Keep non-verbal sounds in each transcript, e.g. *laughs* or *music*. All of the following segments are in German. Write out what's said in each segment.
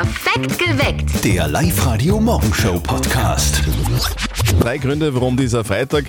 Perfekt geweckt. Der Live-Radio-Morgenshow-Podcast. Drei Gründe, warum dieser Freitag,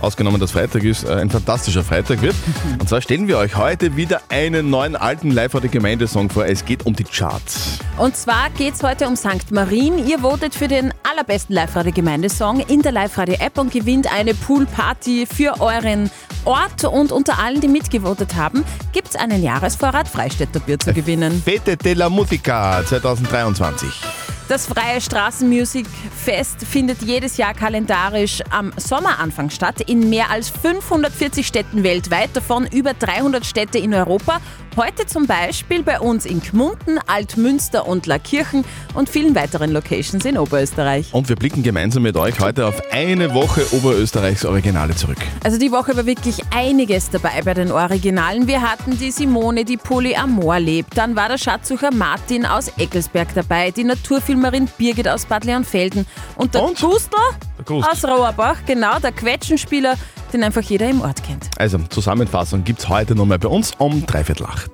ausgenommen dass Freitag ist, äh, ein fantastischer Freitag wird. Und zwar stellen wir euch heute wieder einen neuen alten live radio Gemeindesong vor. Es geht um die Charts. Und zwar geht es heute um St. Marien. Ihr votet für den allerbesten Live-Radio-Gemeindesong in der Live-Radio-App und gewinnt eine Poolparty für euren Ort. Und unter allen, die mitgevotet haben, gibt es einen Jahresvorrat Freistädter Bier zu *laughs* gewinnen. Fete de la Musica 2023. Das Freie Straßenmusik Fest findet jedes Jahr kalendarisch am Sommeranfang statt in mehr als 540 Städten weltweit, davon über 300 Städte in Europa. Heute zum Beispiel bei uns in Gmunden, Altmünster und Laakirchen und vielen weiteren Locations in Oberösterreich. Und wir blicken gemeinsam mit euch heute auf eine Woche Oberösterreichs Originale zurück. Also die Woche war wirklich einiges dabei bei den Originalen. Wir hatten die Simone, die Polyamor lebt. Dann war der Schatzsucher Martin aus Eckelsberg dabei, die Naturfilmerin Birgit aus Bad Leonfelden und der Und? Gustl aus Rohrbach, genau, der Quetschenspieler, den einfach jeder im Ort kennt. Also, Zusammenfassung gibt's heute nochmal bei uns um dreiviertel acht.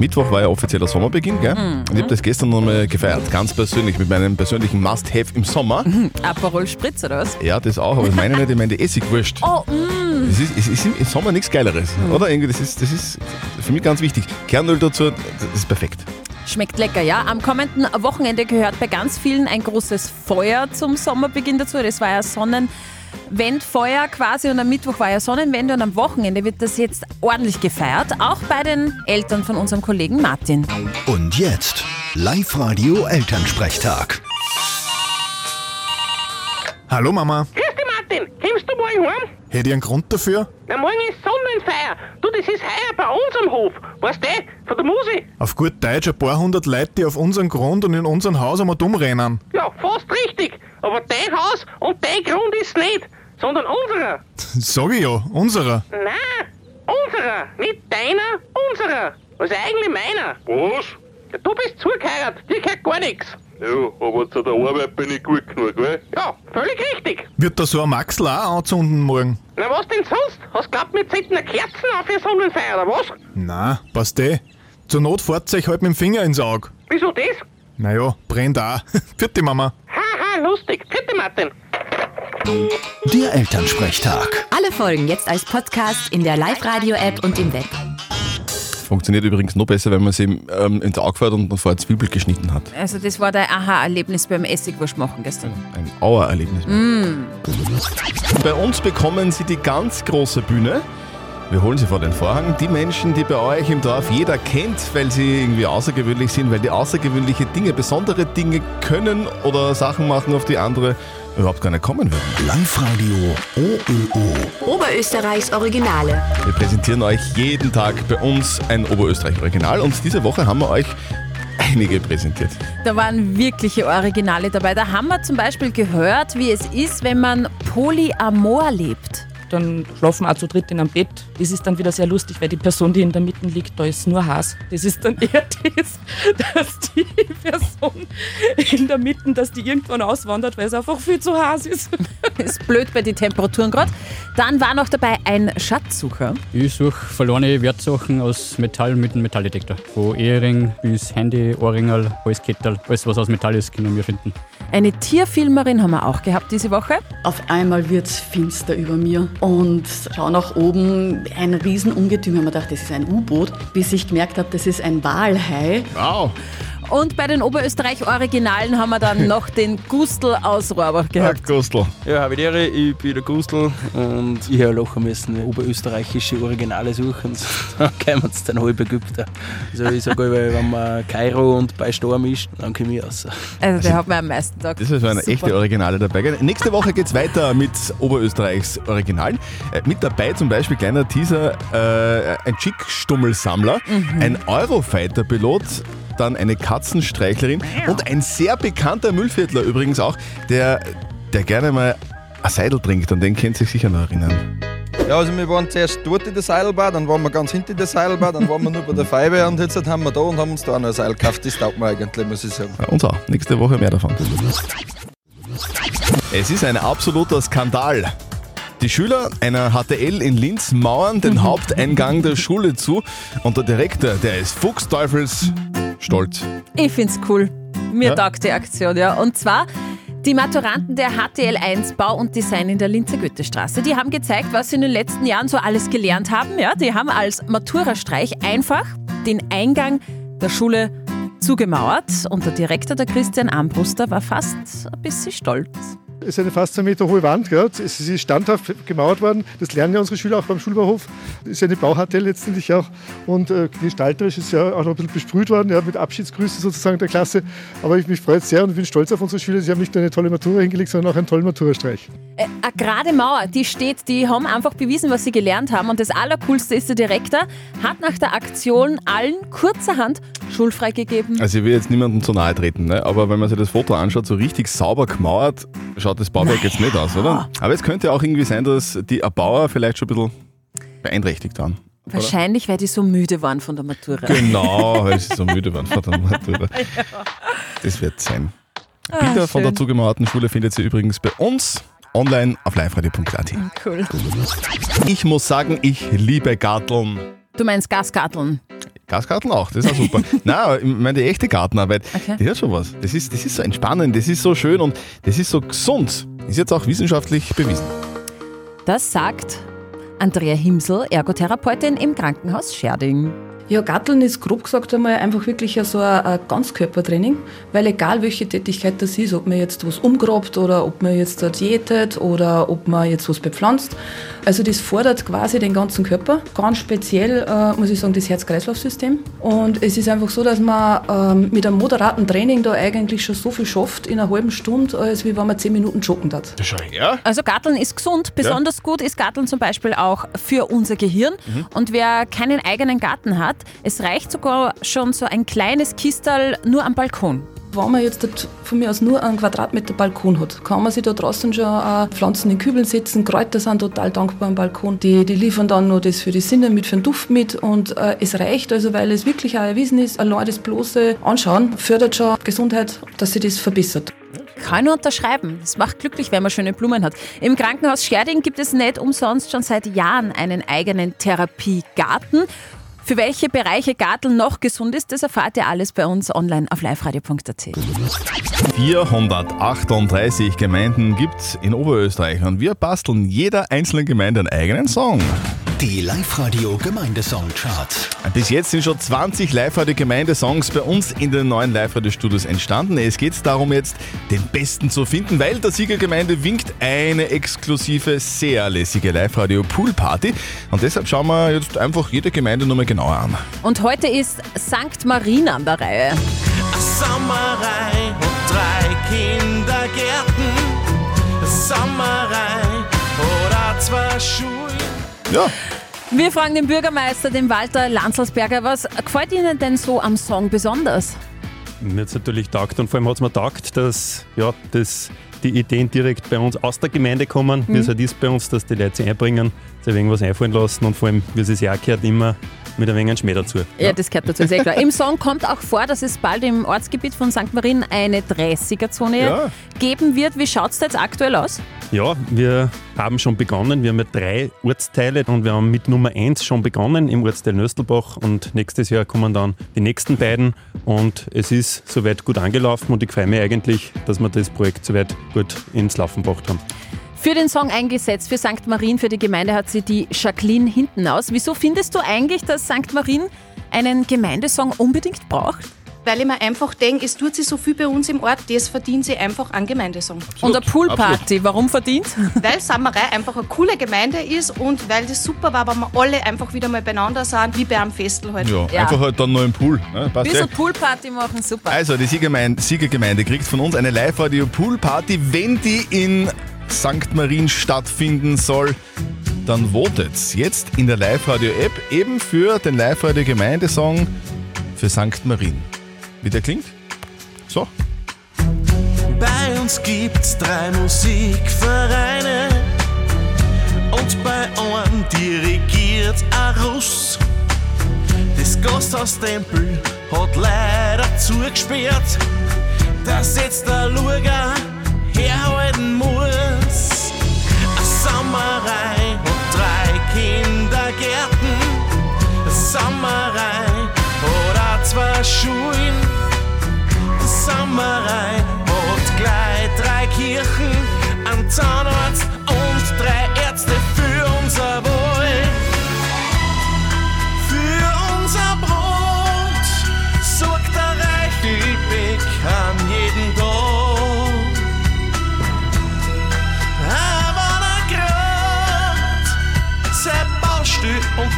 Mittwoch war ja offizieller Sommerbeginn, gell? Und ich habe das gestern nochmal gefeiert, ganz persönlich, mit meinem persönlichen Must-Have im Sommer. Aperol Spritz oder was? Ja, das auch, aber ich meine nicht, ich meine die Essigwurst. Oh, mm. Das ist, es ist im Sommer nichts Geileres, oder? Irgendwie, das ist, das ist für mich ganz wichtig. Kernöl dazu, das ist perfekt. Schmeckt lecker, ja. Am kommenden Wochenende gehört bei ganz vielen ein großes Feuer zum Sommerbeginn dazu. Das war ja Sonnenwendfeuer quasi und am Mittwoch war ja Sonnenwende und am Wochenende wird das jetzt ordentlich gefeiert. Auch bei den Eltern von unserem Kollegen Martin. Und jetzt Live-Radio Elternsprechtag. Hallo Mama, Grüß dich, Martin. Kommst du morgen heim? hätte ich einen Grund dafür? Na, morgen ist Sonnenfeier. Du, das ist heuer bei uns am Hof. Weißt du, von der Musi. Auf gut Deutsch ein paar hundert Leute, die auf unseren Grund und in unserem Haus einmal dumm rennen. Ja, fast richtig. Aber dein Haus und dein Grund ist nicht, sondern unserer. *laughs* Sag ich ja, unserer. Nein, unserer. Nicht deiner, unserer. Also eigentlich meiner. Was? Ja, du bist zugeheiratet, dir gehört gar nichts. Ja, aber zu der Arbeit bin ich gut genug, gell? Ja, völlig richtig. Wird da so ein Maxl auch anzünden morgen? Na, was denn sonst? Hast du glaubt, wir zünden eine Kerzen auf für Sonnenfeier, oder was? Na, passt eh. Zur Not fährt euch halt mit dem Finger ins Auge. Wieso das? Naja, brennt auch. *laughs* Vierte Mama. Lustig. Bitte, Martin. Der Elternsprechtag. Alle Folgen jetzt als Podcast in der Live-Radio-App und im Web. Funktioniert übrigens noch besser, wenn man sie ähm, ins Auge fährt und man vorher Zwiebel geschnitten hat. Also das war dein Aha-Erlebnis beim Essigwurst machen gestern. Ein Auererlebnis. Bei uns bekommen sie die ganz große Bühne. Wir holen sie vor den Vorhang. Die Menschen, die bei euch im Dorf jeder kennt, weil sie irgendwie außergewöhnlich sind, weil die außergewöhnliche Dinge, besondere Dinge können oder Sachen machen, auf die andere überhaupt gar nicht kommen würden. Live-Radio OÖO. Oberösterreichs Originale. Wir präsentieren euch jeden Tag bei uns ein Oberösterreich-Original und diese Woche haben wir euch einige präsentiert. Da waren wirkliche Originale dabei. Da haben wir zum Beispiel gehört, wie es ist, wenn man Polyamor lebt. Dann schlafen wir auch zu dritt in einem Bett. Das ist dann wieder sehr lustig, weil die Person, die in der Mitte liegt, da ist nur Hass. Das ist dann *laughs* eher das, dass die Person in der Mitte, dass die irgendwann auswandert, weil es einfach viel zu heiß ist. *laughs* Ist blöd bei den Temperaturen gerade. Dann war noch dabei ein Schatzsucher. Ich suche verlorene Wertsachen aus Metall mit einem Metalldetektor. Von Ehering bis Handy, Ohrringel, Halskettel, alles was aus Metall ist, können wir finden. Eine Tierfilmerin haben wir auch gehabt diese Woche. Auf einmal wird's finster über mir und schau nach oben, ein Riesenungetüm. Ich hab mir gedacht, das ist ein U-Boot, bis ich gemerkt habe, das ist ein Walhai. Wow! Und bei den Oberösterreich-Originalen haben wir dann *laughs* noch den Gustl aus Rohrbach gehabt. Gustl. Ja, habe die Ehre, ich bin der Gustl und ich habe lochen müssen oberösterreichische Originale suchen. *laughs* Dann kommen uns dann halb Ägypter. Also ich sage, wenn man Kairo und bei Sturm ist, dann komme ich raus. Also der hat mir am meisten gesagt. Das ist so eine Super. echte Originale dabei. Nächste Woche geht's weiter mit Oberösterreichs Originalen. Äh, mit dabei zum Beispiel kleiner Teaser, äh, ein Chick-Stummelsammler, ein Eurofighter-Pilot, dann eine Katzenstreichlerin und ein sehr bekannter Müllviertler übrigens auch, der, der gerne mal ein Seidel trinkt. An den kennt sich sicher noch erinnern. Ja, also wir waren zuerst dort in der Seilbahn, dann waren wir ganz hinter der Seilbahn, dann waren wir nur bei der Feibe und jetzt haben wir da und haben uns da noch ein Seil gekauft. Das taugt mir eigentlich, muss ich sagen. Ja, uns auch. Nächste Woche mehr davon. Es ist ein absoluter Skandal. Die Schüler einer HTL in Linz mauern den *laughs* Haupteingang der Schule zu und der Direktor, der ist Fuchsteufels stolz. Ich find's cool. Mir Ja? taugt die Aktion, ja. Und zwar die Maturanten der HTL 1 Bau und Design in der Linzer Goethestraße. Die haben gezeigt, was sie in den letzten Jahren so alles gelernt haben. Ja, die haben als Matura-Streich einfach den Eingang der Schule zugemauert. Und der Direktor, der Christian Armbruster, war fast ein bisschen stolz. Es ist eine fast zwei Meter hohe Wand, gell? es ist standhaft gemauert worden. Das lernen ja unsere Schüler auch beim Schulbauhof. Das ist ja eine Bauhartell letztendlich auch. Und äh, gestalterisch ist ja auch noch ein bisschen besprüht worden, ja, mit Abschiedsgrüßen sozusagen der Klasse. Aber ich mich freut sehr und bin stolz auf unsere Schüler. Sie haben nicht nur eine tolle Matura hingelegt, sondern auch einen tollen Maturastreich. Äh, eine gerade Mauer, die steht, die haben einfach bewiesen, was sie gelernt haben. Und das Allercoolste ist, der Direktor hat nach der Aktion allen kurzerhand schulfrei gegeben. Also ich will jetzt niemandem zu nahe treten, ne? aber wenn man sich das Foto anschaut, so richtig sauber gemauert, schaut das Bauwerk jetzt nicht aus, oder? Aber es könnte auch irgendwie sein, dass die Erbauer vielleicht schon ein bisschen beeinträchtigt waren. oder? Wahrscheinlich, weil die so müde waren von der Matura. Genau, *laughs* weil sie so müde waren von der Matura. Das wird sein. Ah, Bilder von der zugemauerten Schule findet ihr übrigens bei uns online auf liveradio.at. Cool. Ich muss sagen, ich liebe Garteln. Du meinst Gasgarteln? Gasgarten auch, das ist auch super. *laughs* Nein, ich meine, die echte Gartenarbeit, Okay. die hat schon was. Das ist, das ist so entspannend, das ist so schön und das ist so gesund. Ist jetzt auch wissenschaftlich bewiesen. Das sagt Andrea Himsel, Ergotherapeutin im Krankenhaus Scherding. Ja, Gatteln ist grob gesagt einmal einfach wirklich ja so ein, Ganzkörpertraining, weil egal welche Tätigkeit das ist, ob man jetzt was umgrabt oder ob man jetzt dort diätet oder ob man jetzt was bepflanzt, also das fordert quasi den ganzen Körper, ganz speziell äh, muss ich sagen das Herz-Kreislauf-System und es ist einfach so, dass man ähm, mit einem moderaten Training da eigentlich schon so viel schafft in einer halben Stunde, als wie wenn man zehn Minuten joggen hat. Her. Also Garteln ist gesund. Besonders gut ist Garteln zum Beispiel auch für unser Gehirn. Mhm. Und wer keinen eigenen Garten hat, es reicht sogar schon so ein kleines Kistal nur am Balkon. Wenn man jetzt von mir aus nur einen Quadratmeter Balkon hat, kann man sich da draußen schon auch Pflanzen in Kübeln setzen. Kräuter sind total dankbar am Balkon. Die, die liefern dann noch das für die Sinne mit, für den Duft mit. Und äh, es reicht also, weil es wirklich auch erwiesen ist, allein das bloße Anschauen fördert schon Gesundheit, dass sich das verbessert. Kann nur unterschreiben. Es macht glücklich, wenn man schöne Blumen hat. Im Krankenhaus Scherding gibt es nicht umsonst schon seit Jahren einen eigenen Therapiegarten. Für welche Bereiche Garteln noch gesund ist, das erfahrt ihr alles bei uns online auf liveradio.at. 438 Gemeinden gibt es in Oberösterreich und wir basteln jeder einzelnen Gemeinde einen eigenen Song. Die Live-Radio Gemeindesong-Charts. Bis jetzt sind schon 20 Live-Radio-Gemeindesongs bei uns in den neuen Live-Radio-Studios entstanden. Es geht darum, jetzt den besten zu finden, weil der Siegergemeinde winkt eine exklusive, sehr lässige Live-Radio-Pool-Party. Und deshalb schauen wir jetzt einfach jede Gemeinde nochmal genauer an. Und heute ist St. Marina an der Reihe. Sommerei und drei Kindergärten. Sommerei oder zwei Schulen. Ja. Wir fragen den Bürgermeister, den Walter Lanzelsberger, was gefällt Ihnen denn so am Song besonders? Mir hat es natürlich taugt und vor allem hat es mir taugt, dass ja, das, die Ideen direkt bei uns aus der Gemeinde kommen, wie Mhm. es halt ist bei uns, dass die Leute sich einbringen, sich ein wenig was einfallen lassen und vor allem, wie es sich ja auch gehört, immer mit ein wenig Schmäh dazu. Ja, das gehört dazu, sehr klar. Im Song kommt auch vor, dass es bald im Ortsgebiet von St. Marien eine 30er-Zone Ja. geben wird. Wie schaut es da jetzt aktuell aus? Ja, wir haben schon begonnen. Wir haben ja drei Ortsteile und wir haben mit Nummer 1 schon begonnen im Ortsteil Nöstelbach und nächstes Jahr kommen dann die nächsten beiden und es ist soweit gut angelaufen und ich freue mich eigentlich, dass wir das Projekt soweit gut ins Laufen gebracht haben. Für den Song eingesetzt, für St. Marien, für die Gemeinde hat sie die Jacqueline hinten aus. Wieso findest du eigentlich, dass St. Marien einen Gemeindesong unbedingt braucht? Weil ich mir einfach denke, es tut sich so viel bei uns im Ort, das verdient sie einfach an Gemeindesong. Und eine Poolparty, warum verdient? *laughs* Weil Samerei einfach eine coole Gemeinde ist und weil das super war, wenn wir alle einfach wieder mal beieinander sind, wie bei einem Festel halt. Ja, einfach halt dann noch im Pool. Ne? Passt Bisschen ja. Poolparty machen, super. Also, die Siegergemeinde, Siegergemeinde kriegt von uns eine Live-Radio-Pool-Party. Wenn die in St. Marien stattfinden soll, dann votet jetzt in der Live-Radio-App eben für den Live-Radio-Gemeindesong für St. Marien. Wie der klingt? So. Bei uns gibt's drei Musikvereine und bei einem dirigiert ein Russ. Das Gasthaustempel hat leider zugesperrt, dass jetzt der Luger herhalten muss. Sommerei. Oder zwei der Schulen. Sommerei. Hat gleich drei Kirchen, ein Zahnarzt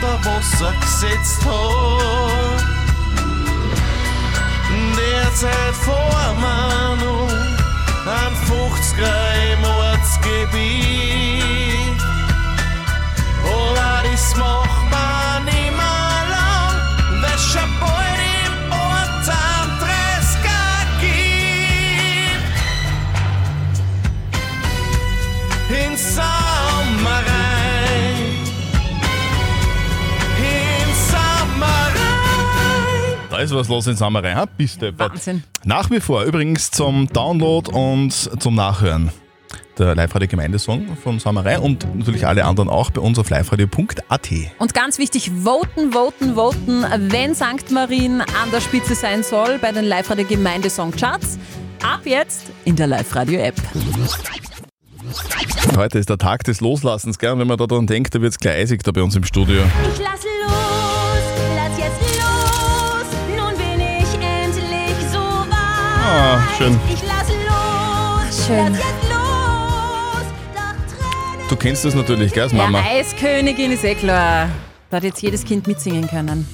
Unter Wasser gesetzt hat. Derzeit vor man ein 50er im Ortsgebiet. Aber das macht ist was los in Samerei, ha? Bist du Wahnsinn. Nach wie vor übrigens zum Download und zum Nachhören. Der Live-Radio Gemeindesong von Samerei und natürlich alle anderen auch bei uns auf liveradio.at. Und ganz wichtig, voten, voten, voten, wenn St. Marien an der Spitze sein soll bei den Live-Radio Gemeindesong-Charts. Ab jetzt in der Live-Radio-App. Heute ist der Tag des Loslassens, gell? Und wenn man daran denkt, da wird es gleich eisig da bei uns im Studio. Ich lass los, Ah, schön. Ich lass los, Schön. Du kennst das natürlich, gell, als Ja, Mama? Eiskönigin ist eh klar. Da hat jetzt jedes Kind mitsingen können.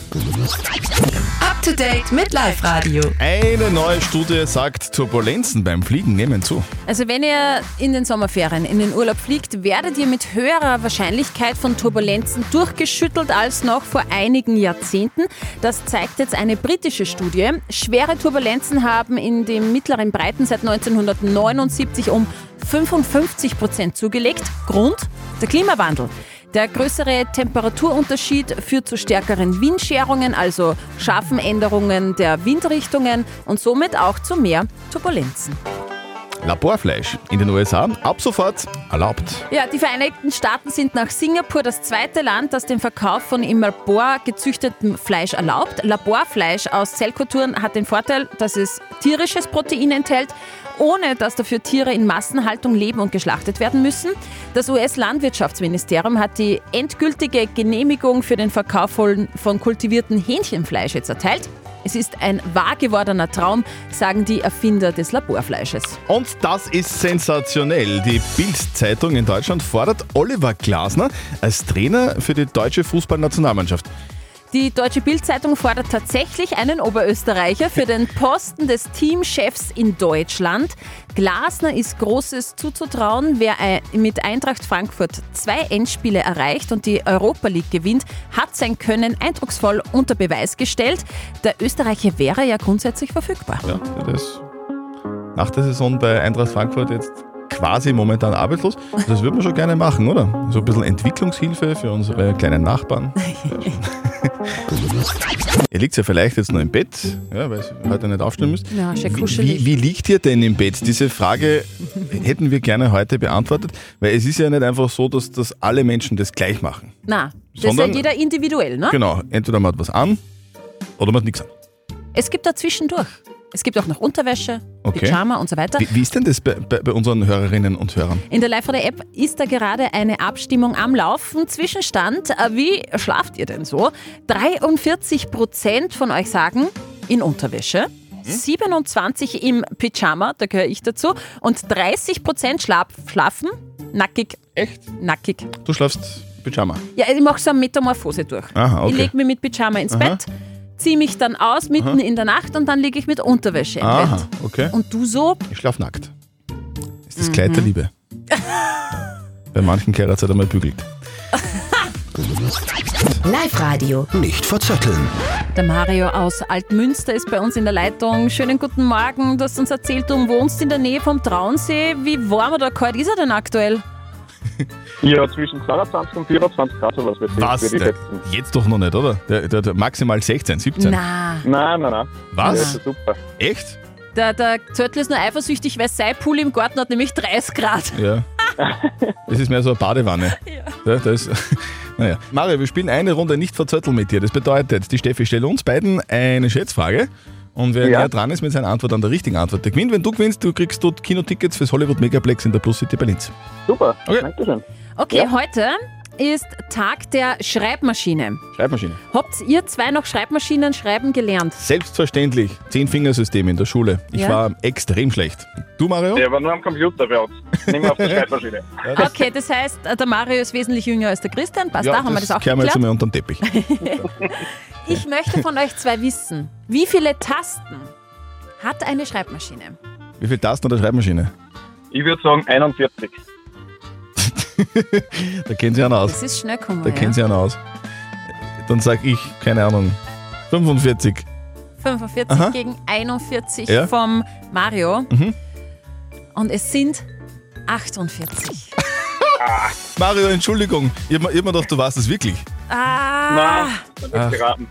To date mit Live Radio. Eine neue Studie sagt, Turbulenzen beim Fliegen nehmen zu. Also wenn ihr in den Sommerferien in den Urlaub fliegt, werdet ihr mit höherer Wahrscheinlichkeit von Turbulenzen durchgeschüttelt als noch vor einigen Jahrzehnten. Das zeigt jetzt eine britische Studie. Schwere Turbulenzen haben in den mittleren Breiten seit 1979 um 55 Prozent zugelegt. Grund? Der Klimawandel. Der größere Temperaturunterschied führt zu stärkeren Windscherungen, also scharfen Änderungen der Windrichtungen und somit auch zu mehr Turbulenzen. Laborfleisch in den USA ab sofort erlaubt. Ja, die Vereinigten Staaten sind nach Singapur das zweite Land, das den Verkauf von im Labor gezüchtetem Fleisch erlaubt. Laborfleisch aus Zellkulturen hat den Vorteil, dass es tierisches Protein enthält, ohne dass dafür Tiere in Massenhaltung leben und geschlachtet werden müssen. Das US-Landwirtschaftsministerium hat die endgültige Genehmigung für den Verkauf von, von kultiviertem Hähnchenfleisch jetzt erteilt. Es ist ein wahr gewordener Traum, sagen die Erfinder des Laborfleisches. Und das ist sensationell. Die Bild-Zeitung in Deutschland fordert Oliver Glasner als Trainer für die deutsche Fußballnationalmannschaft. Die Deutsche Bild-Zeitung fordert tatsächlich einen Oberösterreicher für den Posten des Teamchefs in Deutschland. Glasner ist Großes zuzutrauen. Wer mit Eintracht Frankfurt zwei Endspiele erreicht und die Europa League gewinnt, hat sein Können eindrucksvoll unter Beweis gestellt. Der Österreicher wäre ja grundsätzlich verfügbar. Ja, das nach der Saison bei Eintracht Frankfurt jetzt quasi momentan arbeitslos. Das würden wir schon gerne machen, oder? So ein bisschen Entwicklungshilfe für unsere kleinen Nachbarn. *laughs* *laughs* ihr liegt ja vielleicht jetzt noch im Bett, ja, weil ihr heute nicht aufstehen müsst. Ja, schön Wie, wie, wie liegt ihr denn im Bett? Diese Frage hätten wir gerne heute beantwortet, weil es ist ja nicht einfach so, dass, dass alle Menschen das gleich machen. Na, das ist ja jeder individuell, ne? Genau, entweder man hat was an oder man hat nichts an. Es gibt da zwischendurch. Es gibt auch noch Unterwäsche, Okay. Pyjama und so weiter. Wie, wie ist denn das bei, bei, bei unseren Hörerinnen und Hörern? In der Live-Radio-App ist da gerade eine Abstimmung am Laufen. Zwischenstand, äh, wie schlaft ihr denn so? 43 Prozent von euch sagen in Unterwäsche. 27 im Pyjama, da gehöre ich dazu. Und 30 Prozent schlaf, schlafen nackig. Echt? Nackig. Du schlafst Pyjama. Ja, ich mache so eine Metamorphose durch. Aha, okay. Ich lege mich mit Pyjama ins Aha. Bett, ziehe mich dann aus mitten Aha. in der Nacht und dann liege ich mit Unterwäsche im Aha, Bett. okay. Und du so? Ich schlaf nackt. Ist Mhm. das Kleid der Liebe. *laughs* Bei manchen Kerats hat er mal bügelt. *laughs* Live Radio. Nicht verzetteln. Der Mario aus Altmünster ist bei uns in der Leitung. Schönen guten Morgen. Du hast uns erzählt, du wohnst in der Nähe vom Traunsee. Wie warm oder kalt ist er denn aktuell? Ja, zwischen 22 und 24 Grad sowas wird Was? Der, jetzt doch noch nicht, oder? Der, der, der maximal 16, 17. Na. Nein, nein, nein. Was? Das ist super. Echt? Der, der Zörtl ist nur eifersüchtig, weil sein Pool im Garten hat nämlich 30 Grad. Ja. *laughs* Das ist mehr so eine Badewanne. Ja. Da, ist, *laughs* Naja. Mario, wir spielen eine Runde nicht verzötteln mit dir. Das bedeutet, die Steffi stellt uns beiden eine Schätzfrage. Und wer Ja. näher dran ist mit seiner Antwort an der richtigen Antwort, der gewinnt. Wenn du gewinnst, du kriegst dort Kinotickets fürs Hollywood Megaplex in der Plus City Berlins. Super, okay. Dankeschön. Okay, heute ist Tag der Schreibmaschine. Schreibmaschine. Habt ihr zwei noch Schreibmaschinen schreiben gelernt? Selbstverständlich. Zehn-Fingersystem in der Schule. Ich Ja. war extrem schlecht. Du, Mario? Der war nur am Computer bei uns. Nicht mehr auf der *laughs* Schreibmaschine. Okay, das heißt, der Mario ist wesentlich jünger als der Christian. Passt, ja, da haben wir das auch kehren wir jetzt geklärt. einmal unter den Teppich. *laughs* Ich möchte von euch zwei wissen, wie viele Tasten hat eine Schreibmaschine? Wie viele Tasten hat eine Schreibmaschine? Ich würde sagen 41. *laughs* Da kennen sie einen aus. Das ist schnell gekommen, Da ja. kennen sie einen aus. Dann sag ich, keine Ahnung, 45. 45 Aha. gegen 41 Ja. vom Mario. Mhm. Und es sind 48. *laughs* Mario, Entschuldigung. Ich hab, mir- ich hab mir gedacht, du weißt es wirklich. Ah, Ach, verdammt,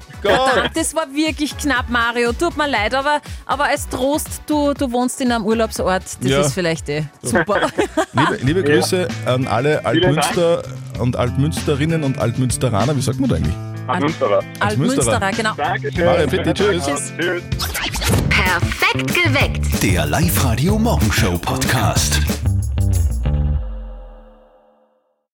das war wirklich knapp, Mario. Tut mir leid, aber, aber als Trost, du, du wohnst in einem Urlaubsort. Das Ja. ist vielleicht eh super. *laughs* Liebe, liebe Grüße an alle Altmünster und Altmünsterinnen und Altmünsteraner. Wie sagt man da eigentlich? Altmünsterer. Altmünsterer, genau. Dankeschön. Mario, bitte, tschüss. Tschüss. Perfekt geweckt. Der Live-Radio Morgenshow Podcast.